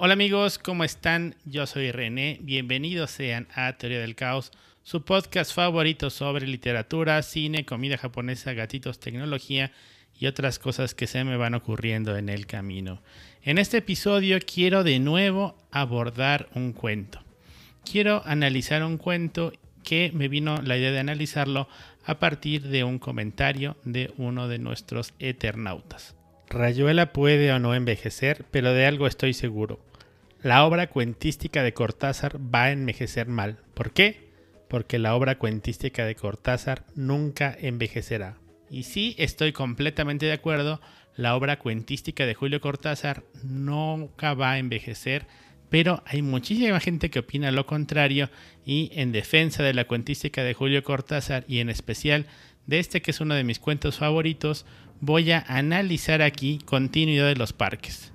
Hola amigos, ¿cómo están? Yo soy René, bienvenidos sean a Teoría del Caos, su podcast favorito sobre literatura, cine, comida japonesa, gatitos, tecnología y otras cosas que se me van ocurriendo en el camino. En este episodio quiero de nuevo abordar un cuento. Quiero analizar un cuento que me vino la idea de analizarlo a partir de un comentario de uno de nuestros eternautas. Rayuela puede o no envejecer, pero de algo estoy seguro. La obra cuentística de Cortázar va a envejecer mal. ¿Por qué? Porque la obra cuentística de Cortázar nunca envejecerá. Y sí, estoy completamente de acuerdo, la obra cuentística de Julio Cortázar nunca va a envejecer, pero hay muchísima gente que opina lo contrario y en defensa de la cuentística de Julio Cortázar y en especial de este que es uno de mis cuentos favoritos, voy a analizar aquí Continuidad de los Parques.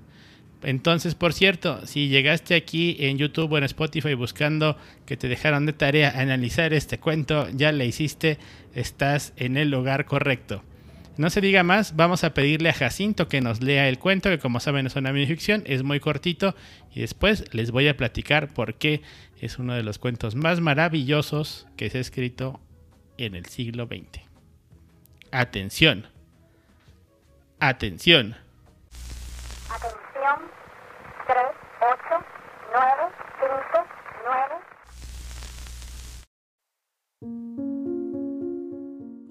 Entonces, por cierto, si llegaste aquí en YouTube o en Spotify buscando que te dejaron de tarea analizar este cuento, ya le hiciste, estás en el lugar correcto. No se diga más, vamos a pedirle a Jacinto que nos lea el cuento, que como saben es una minificción, es muy cortito, y después les voy a platicar por qué es uno de los cuentos más maravillosos que se ha escrito en el siglo XX. Atención. Atención.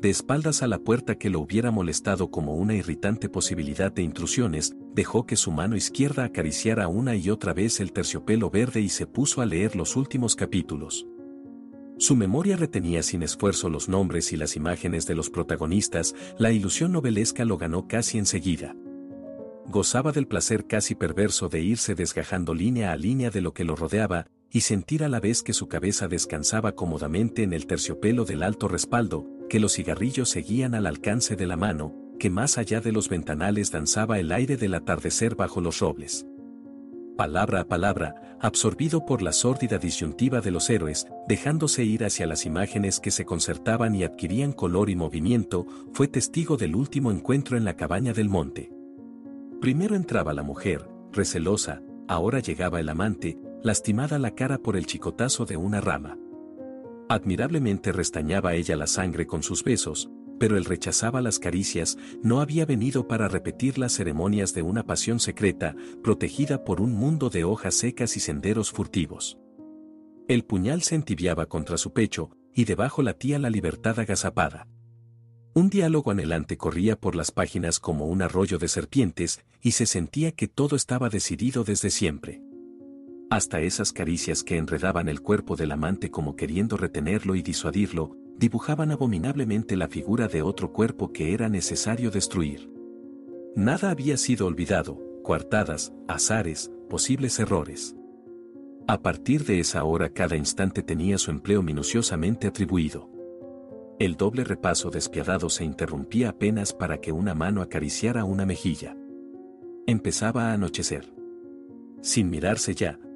de espaldas a la puerta que lo hubiera molestado como una irritante posibilidad de intrusiones, dejó que su mano izquierda acariciara una y otra vez el terciopelo verde y se puso a leer los últimos capítulos. Su memoria retenía sin esfuerzo los nombres y las imágenes de los protagonistas, la ilusión novelesca lo ganó casi enseguida. Gozaba del placer casi perverso de irse desgajando línea a línea de lo que lo rodeaba, y sentir a la vez que su cabeza descansaba cómodamente en el terciopelo del alto respaldo, que los cigarrillos seguían al alcance de la mano, que más allá de los ventanales danzaba el aire del atardecer bajo los robles palabra a palabra, absorbido por la sórdida disyuntiva de los héroes, dejándose ir hacia las imágenes que se concertaban y adquirían color y movimiento, fue testigo del último encuentro en la cabaña del monte. Primero entraba la mujer, recelosa, ahora llegaba el amante, lastimada la cara por el chicotazo de una rama. Admirablemente restañaba ella la sangre con sus besos, pero él rechazaba las caricias, no había venido para repetir las ceremonias de una pasión secreta, protegida por un mundo de hojas secas y senderos furtivos. El puñal se entibiaba contra su pecho, y debajo latía la libertad agazapada. Un diálogo anhelante corría por las páginas como un arroyo de serpientes, y se sentía que todo estaba decidido desde siempre. Hasta esas caricias que enredaban el cuerpo del amante como queriendo retenerlo y disuadirlo, dibujaban abominablemente la figura de otro cuerpo que era necesario destruir. Nada había sido olvidado, coartadas, azares, posibles errores. A partir de esa hora cada instante tenía su empleo minuciosamente atribuido. El doble repaso despiadado se interrumpía apenas para que una mano acariciara una mejilla. Empezaba a anochecer. Sin mirarse ya,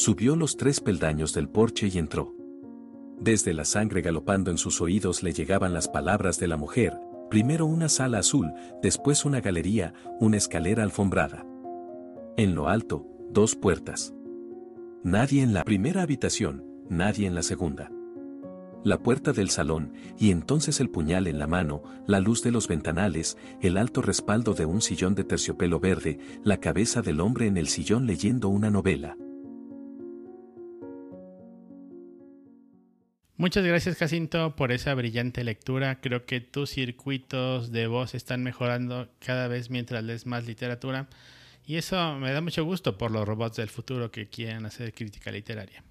Subió los tres peldaños del porche y entró. Desde la sangre galopando en sus oídos le llegaban las palabras de la mujer, primero una sala azul, después una galería, una escalera alfombrada. En lo alto, dos puertas. Nadie en la primera habitación, nadie en la segunda. La puerta del salón, y entonces el puñal en la mano, la luz de los ventanales, el alto respaldo de un sillón de terciopelo verde, la cabeza del hombre en el sillón leyendo una novela. Muchas gracias Jacinto por esa brillante lectura. Creo que tus circuitos de voz están mejorando cada vez mientras lees más literatura. Y eso me da mucho gusto por los robots del futuro que quieren hacer crítica literaria.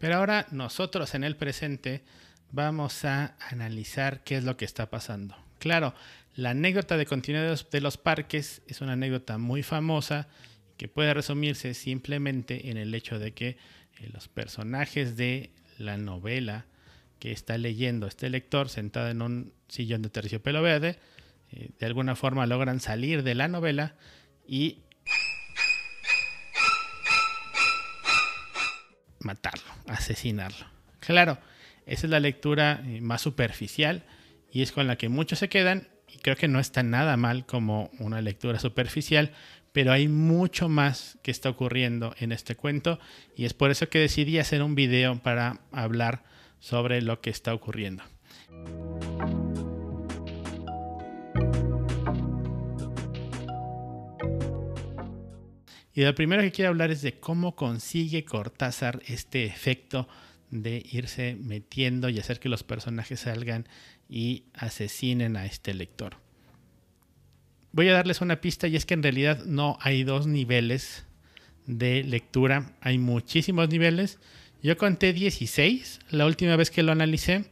Pero ahora nosotros en el presente vamos a analizar qué es lo que está pasando. Claro, la anécdota de continuidad de los parques es una anécdota muy famosa que puede resumirse simplemente en el hecho de que eh, los personajes de la novela que está leyendo este lector sentado en un sillón de terciopelo verde, eh, de alguna forma logran salir de la novela y matarlo, asesinarlo. Claro, esa es la lectura eh, más superficial y es con la que muchos se quedan y creo que no está nada mal como una lectura superficial, pero hay mucho más que está ocurriendo en este cuento y es por eso que decidí hacer un video para hablar sobre lo que está ocurriendo. Y lo primero que quiero hablar es de cómo consigue Cortázar este efecto de irse metiendo y hacer que los personajes salgan y asesinen a este lector. Voy a darles una pista y es que en realidad no hay dos niveles de lectura, hay muchísimos niveles. Yo conté 16 la última vez que lo analicé.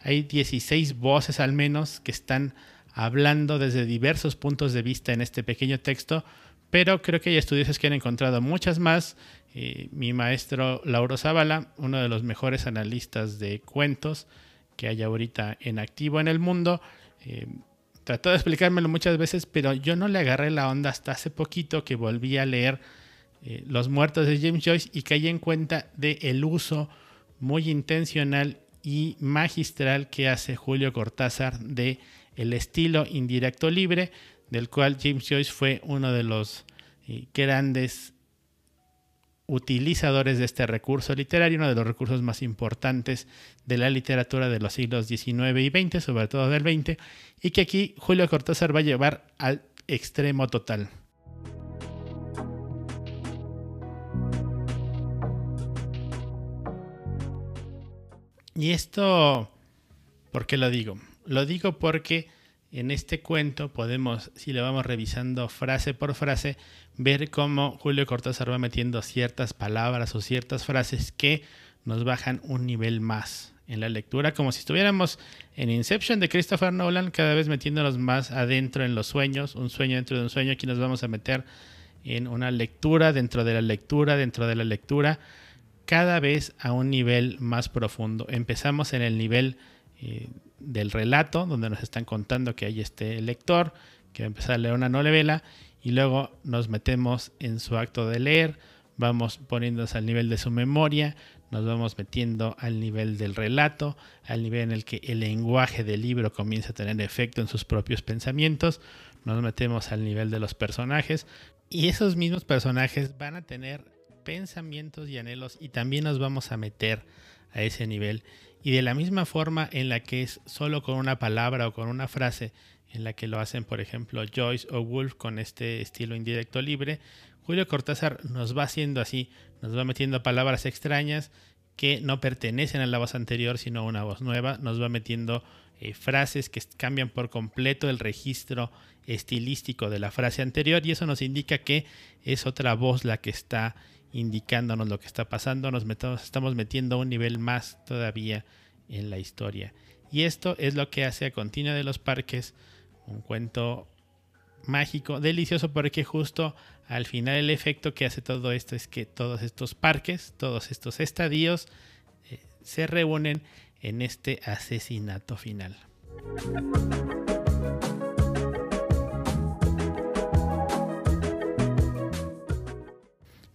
Hay 16 voces al menos que están hablando desde diversos puntos de vista en este pequeño texto pero creo que hay estudios que han encontrado muchas más. Eh, mi maestro Lauro Zavala, uno de los mejores analistas de cuentos que hay ahorita en activo en el mundo, eh, trató de explicármelo muchas veces, pero yo no le agarré la onda hasta hace poquito que volví a leer eh, Los muertos de James Joyce y caí en cuenta del el uso muy intencional y magistral que hace Julio Cortázar de el estilo indirecto libre del cual James Joyce fue uno de los eh, grandes utilizadores de este recurso literario, uno de los recursos más importantes de la literatura de los siglos XIX y XX, sobre todo del XX, y que aquí Julio Cortázar va a llevar al extremo total. Y esto, ¿por qué lo digo? Lo digo porque en este cuento podemos, si lo vamos revisando frase por frase, ver cómo Julio Cortázar va metiendo ciertas palabras o ciertas frases que nos bajan un nivel más en la lectura, como si estuviéramos en Inception de Christopher Nolan, cada vez metiéndonos más adentro en los sueños, un sueño dentro de un sueño, aquí nos vamos a meter en una lectura dentro de la lectura, dentro de la lectura, cada vez a un nivel más profundo. Empezamos en el nivel eh, del relato, donde nos están contando que hay este lector que va a empezar a leer una novela y luego nos metemos en su acto de leer, vamos poniéndonos al nivel de su memoria, nos vamos metiendo al nivel del relato, al nivel en el que el lenguaje del libro comienza a tener efecto en sus propios pensamientos, nos metemos al nivel de los personajes y esos mismos personajes van a tener pensamientos y anhelos y también nos vamos a meter a ese nivel. Y de la misma forma en la que es solo con una palabra o con una frase, en la que lo hacen, por ejemplo, Joyce o Wolf con este estilo indirecto libre, Julio Cortázar nos va haciendo así, nos va metiendo palabras extrañas que no pertenecen a la voz anterior, sino a una voz nueva, nos va metiendo eh, frases que cambian por completo el registro estilístico de la frase anterior y eso nos indica que es otra voz la que está indicándonos lo que está pasando, nos estamos metiendo a un nivel más todavía en la historia. Y esto es lo que hace a Continua de los Parques un cuento mágico, delicioso, porque justo al final el efecto que hace todo esto es que todos estos parques, todos estos estadios eh, se reúnen en este asesinato final.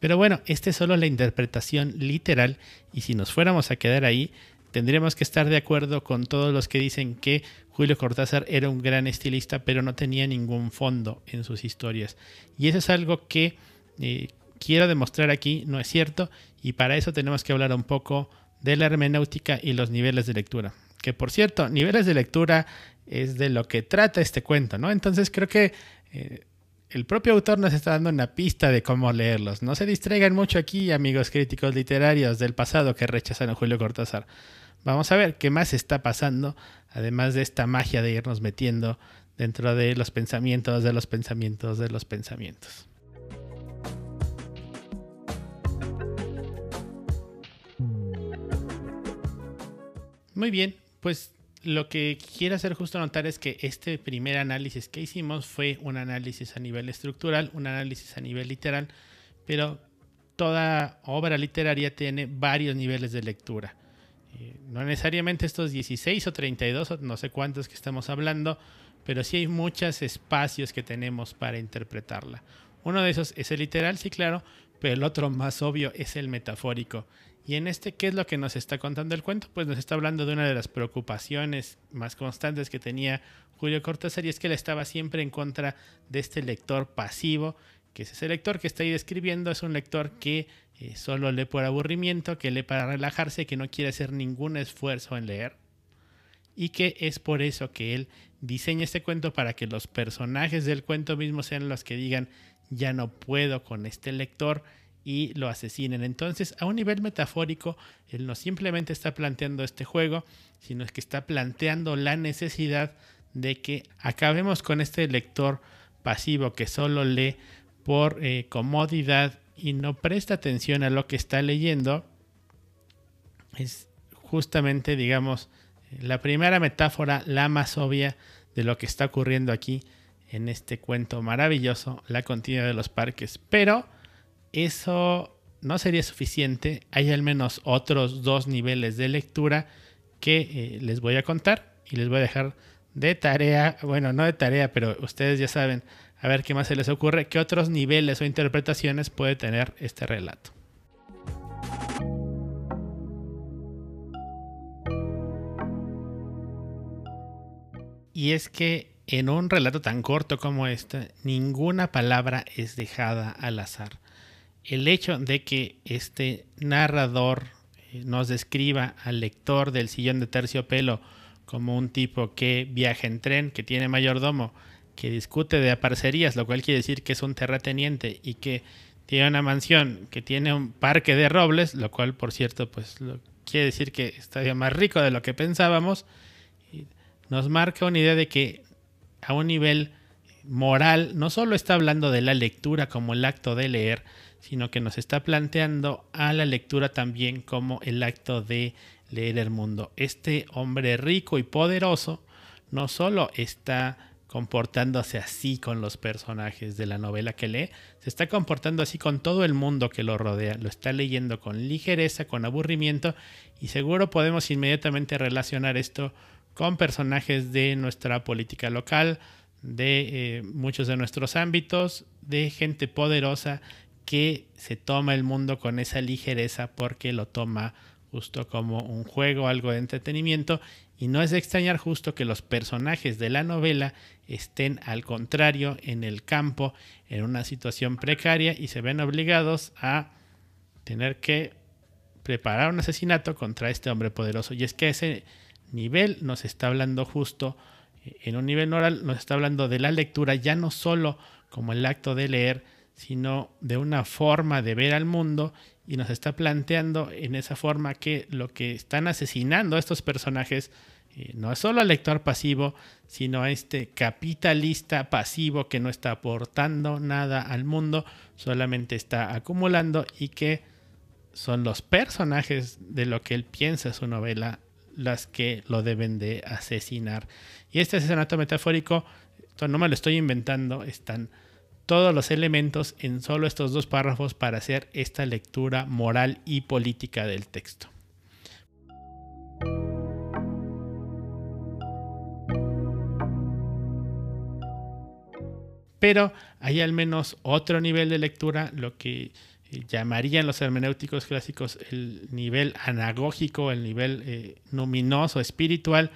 Pero bueno, esta es solo la interpretación literal y si nos fuéramos a quedar ahí, tendríamos que estar de acuerdo con todos los que dicen que Julio Cortázar era un gran estilista, pero no tenía ningún fondo en sus historias. Y eso es algo que eh, quiero demostrar aquí, no es cierto, y para eso tenemos que hablar un poco de la hermenéutica y los niveles de lectura. Que por cierto, niveles de lectura es de lo que trata este cuento, ¿no? Entonces creo que eh, el propio autor nos está dando una pista de cómo leerlos. No se distraigan mucho aquí, amigos críticos literarios del pasado que rechazan a Julio Cortázar. Vamos a ver qué más está pasando, además de esta magia de irnos metiendo dentro de los pensamientos, de los pensamientos, de los pensamientos. Muy bien, pues lo que quiero hacer justo notar es que este primer análisis que hicimos fue un análisis a nivel estructural, un análisis a nivel literal, pero toda obra literaria tiene varios niveles de lectura. Eh, no necesariamente estos 16 o 32 no sé cuántos que estamos hablando, pero sí hay muchos espacios que tenemos para interpretarla. Uno de esos es el literal, sí, claro, pero el otro más obvio es el metafórico. Y en este, ¿qué es lo que nos está contando el cuento? Pues nos está hablando de una de las preocupaciones más constantes que tenía Julio Cortázar y es que él estaba siempre en contra de este lector pasivo, que es ese lector que está ahí describiendo, es un lector que eh, solo lee por aburrimiento, que lee para relajarse, que no quiere hacer ningún esfuerzo en leer y que es por eso que él diseña este cuento para que los personajes del cuento mismo sean los que digan ya no puedo con este lector y lo asesinen. Entonces, a un nivel metafórico, él no simplemente está planteando este juego, sino que está planteando la necesidad de que acabemos con este lector pasivo que solo lee por eh, comodidad y no presta atención a lo que está leyendo. Es justamente, digamos, la primera metáfora, la más obvia de lo que está ocurriendo aquí en este cuento maravilloso, La continuidad de los parques. Pero eso no sería suficiente. Hay al menos otros dos niveles de lectura que eh, les voy a contar y les voy a dejar de tarea, bueno, no de tarea, pero ustedes ya saben, a ver qué más se les ocurre, qué otros niveles o interpretaciones puede tener este relato. Y es que en un relato tan corto como este, ninguna palabra es dejada al azar el hecho de que este narrador eh, nos describa al lector del sillón de terciopelo como un tipo que viaja en tren, que tiene mayordomo, que discute de aparcerías, lo cual quiere decir que es un terrateniente y que tiene una mansión, que tiene un parque de robles, lo cual por cierto pues quiere decir que está más rico de lo que pensábamos, nos marca una idea de que a un nivel moral no solo está hablando de la lectura como el acto de leer, sino que nos está planteando a la lectura también como el acto de leer el mundo. Este hombre rico y poderoso no solo está comportándose así con los personajes de la novela que lee, se está comportando así con todo el mundo que lo rodea, lo está leyendo con ligereza, con aburrimiento y seguro podemos inmediatamente relacionar esto con personajes de nuestra política local, de eh, muchos de nuestros ámbitos, de gente poderosa que se toma el mundo con esa ligereza porque lo toma justo como un juego, algo de entretenimiento, y no es de extrañar justo que los personajes de la novela estén al contrario en el campo, en una situación precaria y se ven obligados a tener que preparar un asesinato contra este hombre poderoso. Y es que ese nivel nos está hablando justo, eh, en un nivel oral, nos está hablando de la lectura ya no solo como el acto de leer, sino de una forma de ver al mundo y nos está planteando en esa forma que lo que están asesinando a estos personajes eh, no es solo al lector pasivo, sino a este capitalista pasivo que no está aportando nada al mundo, solamente está acumulando y que son los personajes de lo que él piensa su novela las que lo deben de asesinar. Y este asesinato metafórico, no me lo estoy inventando, están todos los elementos en solo estos dos párrafos para hacer esta lectura moral y política del texto. Pero hay al menos otro nivel de lectura, lo que eh, llamarían los hermenéuticos clásicos el nivel anagógico, el nivel eh, luminoso, espiritual,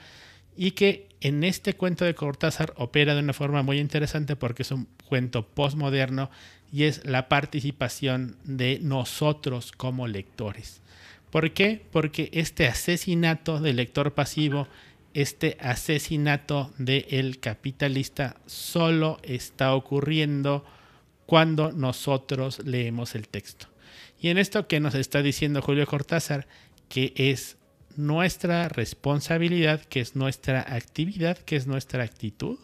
y que en este cuento de Cortázar opera de una forma muy interesante porque es un cuento postmoderno y es la participación de nosotros como lectores. ¿Por qué? Porque este asesinato del lector pasivo este asesinato del capitalista solo está ocurriendo cuando nosotros leemos el texto. Y en esto que nos está diciendo Julio Cortázar, que es nuestra responsabilidad, que es nuestra actividad, que es nuestra actitud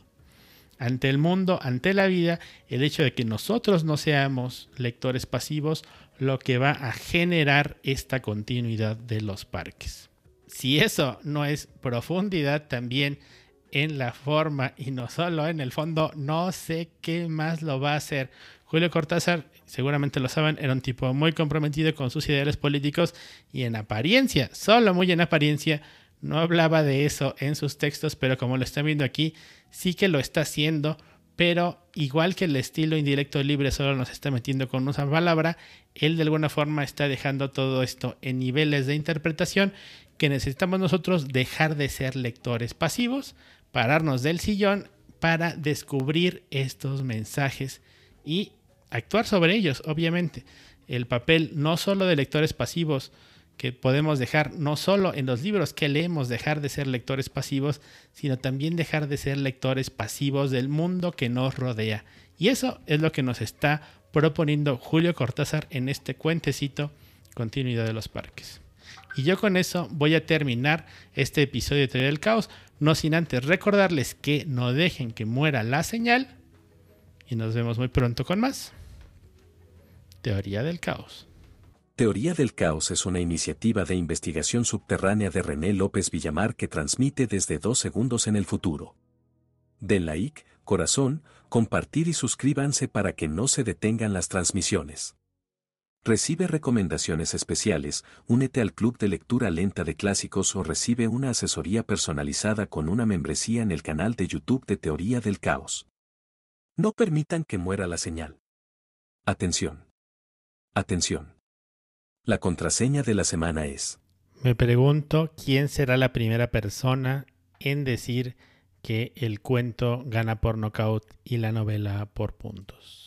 ante el mundo, ante la vida, el hecho de que nosotros no seamos lectores pasivos, lo que va a generar esta continuidad de los parques. Si eso no es profundidad también en la forma y no solo en el fondo, no sé qué más lo va a hacer. Julio Cortázar, seguramente lo saben, era un tipo muy comprometido con sus ideales políticos y en apariencia, solo muy en apariencia, no hablaba de eso en sus textos, pero como lo están viendo aquí, sí que lo está haciendo, pero igual que el estilo indirecto libre solo nos está metiendo con una palabra, él de alguna forma está dejando todo esto en niveles de interpretación que necesitamos nosotros dejar de ser lectores pasivos, pararnos del sillón para descubrir estos mensajes y actuar sobre ellos, obviamente. El papel no solo de lectores pasivos, que podemos dejar no solo en los libros que leemos dejar de ser lectores pasivos, sino también dejar de ser lectores pasivos del mundo que nos rodea. Y eso es lo que nos está proponiendo Julio Cortázar en este cuentecito Continuidad de los Parques. Y yo con eso voy a terminar este episodio de Teoría del Caos, no sin antes recordarles que no dejen que muera la señal. Y nos vemos muy pronto con más. Teoría del Caos. Teoría del Caos es una iniciativa de investigación subterránea de René López Villamar que transmite desde dos segundos en el futuro. Den like, corazón, compartir y suscríbanse para que no se detengan las transmisiones. Recibe recomendaciones especiales, únete al club de lectura lenta de clásicos o recibe una asesoría personalizada con una membresía en el canal de YouTube de Teoría del Caos. No permitan que muera la señal. Atención. Atención. La contraseña de la semana es. Me pregunto quién será la primera persona en decir que el cuento gana por nocaut y la novela por puntos.